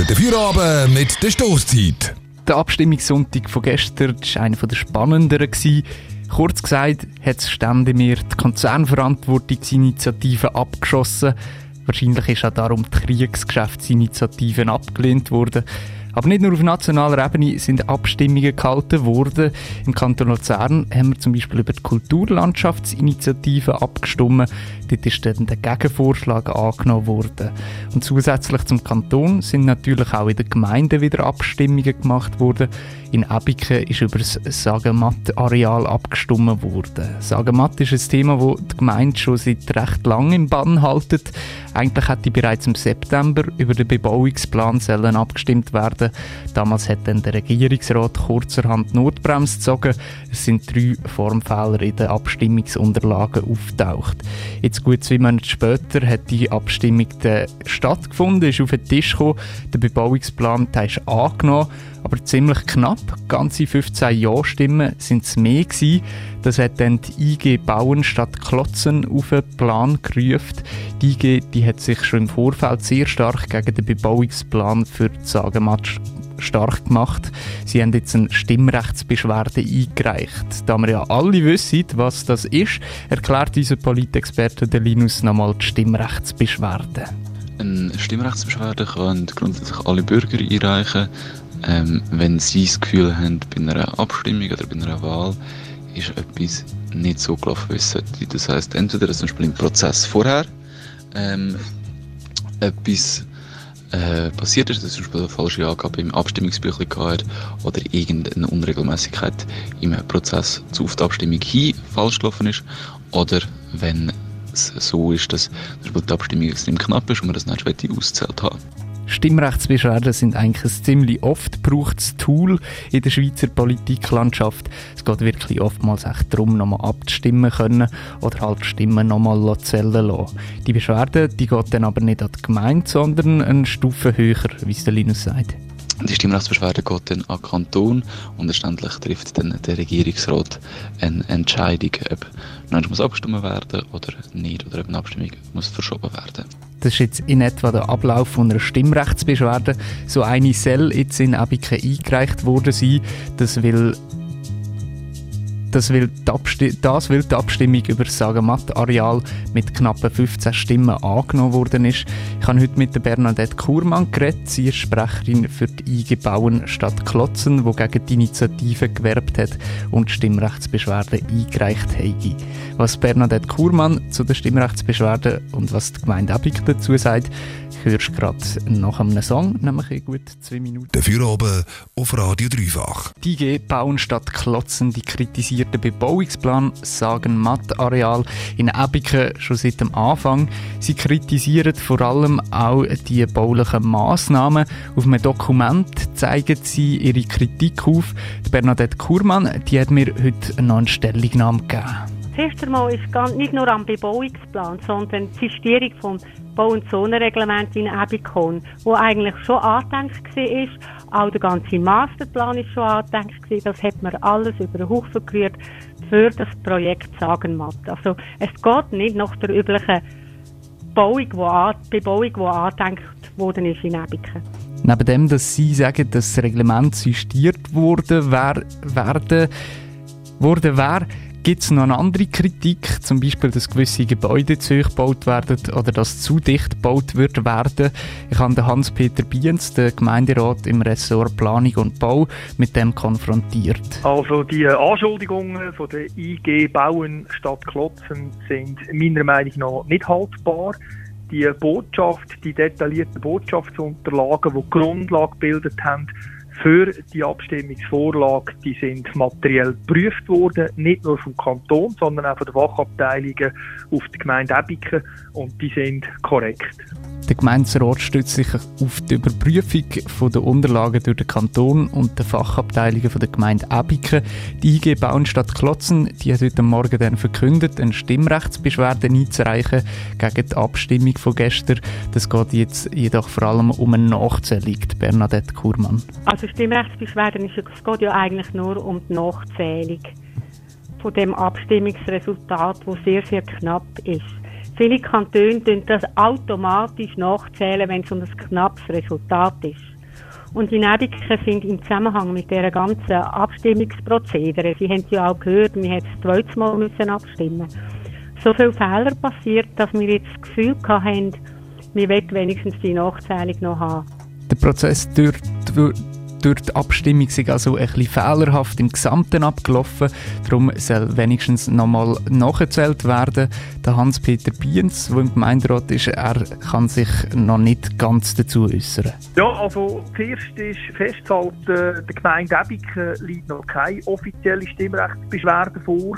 für den Feierabend mit der Stoßzeit. Der Abstimmungssonntag von gestern war einer der spannenderen. Kurz gesagt hat das Ständemir die Konzernverantwortungsinitiative abgeschossen. Wahrscheinlich ist auch darum die Kriegsgeschäftsinitiative abgelehnt worden. Aber nicht nur auf nationaler Ebene sind Abstimmungen gehalten worden. Im Kanton Luzern haben wir zum Beispiel über die Kulturlandschaftsinitiative abgestimmt. Dort ist dann der Gegenvorschlag angenommen worden. Und zusätzlich zum Kanton sind natürlich auch in den Gemeinden wieder Abstimmungen gemacht worden. In Ebiken ist über das Sagematt-Areal abgestimmt worden. Sagematt ist ein Thema, das die Gemeinde schon seit recht langem im Bann haltet. Eigentlich hätte bereits im September über den Bebauungsplan sollen abgestimmt werden. Damals hat dann der Regierungsrat kurzerhand Notbremse gezogen. Es sind drei Formfehler in den Abstimmungsunterlagen auftaucht. Jetzt gut zwei Monate später hat die Abstimmung stattgefunden, ist auf den Tisch gekommen. Der Bebauungsplan der ist angenommen aber ziemlich knapp. Ganze 15 Ja-Stimmen sind es mehr gewesen. Das hat dann die IG Bauen statt Klotzen auf den Plan gerufen. Die IG die hat sich schon im Vorfeld sehr stark gegen den Bebauungsplan für die Sagematsch stark gemacht. Sie haben jetzt eine Stimmrechtsbeschwerde eingereicht. Da wir ja alle wissen, was das ist, erklärt unser Politexperte Linus nochmal die Stimmrechtsbeschwerde. Eine Stimmrechtsbeschwerde können grundsätzlich alle Bürger einreichen ähm, wenn sie das Gefühl haben, bei einer Abstimmung oder bei einer Wahl ist etwas nicht so gelaufen, wie es sollte. Das heisst, entweder zum Beispiel im Prozess vorher ähm, etwas äh, passiert ist, dass zum Beispiel eine falsche Angabe im Abstimmungsbüchlein hat oder irgendeine Unregelmäßigkeit im Prozess zu auf die Abstimmung hin falsch gelaufen ist oder wenn es so ist, dass zum Beispiel die Abstimmung extrem knapp ist und man das nicht auszählt haben Stimmrechtsbeschwerden sind eigentlich ein ziemlich oft gebrauchtes Tool in der Schweizer Politiklandschaft. Es geht wirklich oftmals echt darum, nochmal abzustimmen können oder halt Stimmen nochmal zählen lassen. Die Beschwerde die geht dann aber nicht an die Gemeinde, sondern eine Stufe höher, wie es der Linus sagt. Die Stimmrechtsbeschwerde geht dann an den Kanton und letztendlich trifft dann der Regierungsrat eine Entscheidung, ob muss abgestimmt werden oder nicht, oder ob eine Abstimmung muss verschoben werden. Das ist jetzt in etwa der Ablauf einer Stimmrechtsbeschwerde. So eine soll jetzt in Abiken eingereicht worden sein. Das will das will, die das will die Abstimmung über das Sagamatt-Areal mit knappen 15 Stimmen angenommen worden ist. Ich habe heute mit der Bernadette Kurmann geredet. Sie ist Sprecherin für die IG Bauen Stadt Klotzen, die gegen die Initiative gewerbt hat und Stimmrechtsbeschwerde eingereicht hat. Was Bernadette Kurmann zu der Stimmrechtsbeschwerde und was die Gemeinde Abig dazu sagt, hörst du gerade nach einem Song, nämlich in gut zwei Minuten. Dafür oben auf Radio Dreifach. Die IG Bauen statt Klotzen, die kritisierten Bebauungsplan sagen Matt-Areal in Ebiken schon seit dem Anfang. Sie kritisieren vor allem auch die baulichen Massnahmen. Auf einem Dokument zeigen sie ihre Kritik auf. Die Bernadette Kurmann, die hat mir heute noch eine Stellungnahme gegeben. Zuerst einmal ist nicht nur am Bebauungsplan, sondern die Sistierung vom Bau- und Zonenreglement in Ebikon, wo eigentlich schon angedenkt war. Auch der ganze Masterplan ist schon angedenkt Das hat man alles über den Haufen gerührt für das Projekt Sagenmatt. Also es geht nicht nach der üblichen Bauung, wo an, Bebauung, die angedenkt worden ist in Ebiken. Neben dem, dass Sie sagen, dass das Reglement sistiert wurde, wer, werden, wurde, wer Gibt es noch eine andere Kritik, zum Beispiel, dass gewisse Gebäude zu hoch gebaut werden oder dass zu dicht gebaut wird werden? Ich habe Hans-Peter Biens, den Gemeinderat im Ressort Planung und Bau, mit dem konfrontiert. Also die Anschuldigungen von der IG Bauen statt Klotzen sind meiner Meinung nach nicht haltbar die Botschaft, die detaillierten Botschaftsunterlagen, die Grundlage gebildet haben für die Abstimmungsvorlage, die sind materiell geprüft worden, nicht nur vom Kanton, sondern auch von den Fachabteilungen auf der Gemeinde Ebiken und die sind korrekt. Der Gemeinderat stützt sich auf die Überprüfung der Unterlagen durch den Kanton und die Fachabteilungen der Gemeinde Ebiken. Die IG Bauenstadt Klotzen die hat heute Morgen dann verkündet, eine Stimmrechtsbeschwerde einzureichen gegen die Abstimmung von gestern. Das geht jetzt jedoch vor allem um eine Nachzählung, Bernadette Kurmann. Also Stimmrechtsbeschwerde, es geht ja eigentlich nur um die Nachzählung von dem Abstimmungsresultat, wo sehr, sehr knapp ist. Viele Kantone tun das automatisch nachzählen, wenn es um ein knappes Resultat ist. Und die Nebiken sind im Zusammenhang mit dieser ganzen Abstimmungsprozedere, Sie haben es ja auch gehört, wir hätten das zweite Mal müssen abstimmen so viele Fehler passiert, dass wir jetzt das Gefühl haben, wir wollen wenigstens die Nachzählung noch haben. Der Prozess durch, durch die Abstimmung sind also ein bisschen fehlerhaft im Gesamten abgelaufen. Darum soll wenigstens nochmal nachgezählt werden. Der Hans-Peter Biens, der im Gemeinderat ist, er kann sich noch nicht ganz dazu äußern. Ja, also zuerst ist festzuhalten, der Gemeinde Ebiken liegt noch keine offizielle Stimmrechtsbeschwerde vor.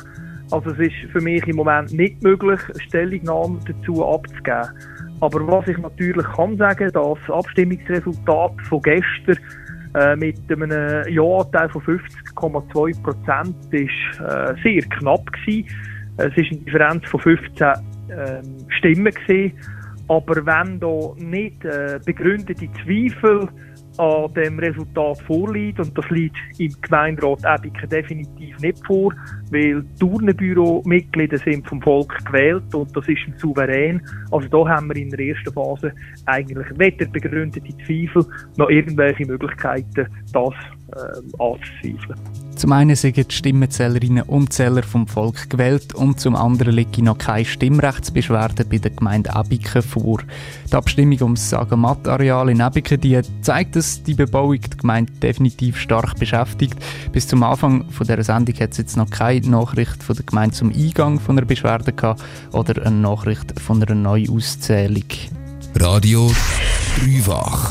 Also es ist für mich im Moment nicht möglich, Stellungnahme dazu abzugeben. Aber was ich natürlich kann sagen, das Abstimmungsresultat von gestern äh, mit einem Ja-Anteil von 50,2 Prozent ist äh, sehr knapp gewesen. Es ist eine Differenz von 15 äh, Stimmen gewesen. Aber wenn da nicht äh, begründete Zweifel an dem Resultat vorliegt, und das liegt im Gemeinderat Ebiken definitiv nicht vor, weil Turnenbüro-Mitglieder sind vom Volk gewählt und das ist ein Souverän. Also da haben wir in der ersten Phase eigentlich weder begründete Zweifel noch irgendwelche Möglichkeiten, das äh, anzuzweifeln. Zum einen sind die Stimmenzählerinnen und Zähler vom Volk gewählt und zum anderen liegt noch keine Stimmrechtsbeschwerde bei der Gemeinde Abiken vor. Die Abstimmung ums Sagamat-Areal in Abiken die zeigt, dass die Bebauung die Gemeinde definitiv stark beschäftigt. Bis zum Anfang von der Sendung hat es jetzt noch keine Nachricht von der Gemeinde zum Eingang von einer Beschwerde gehabt oder eine Nachricht von einer Neuauszählung. Radio Dreifach.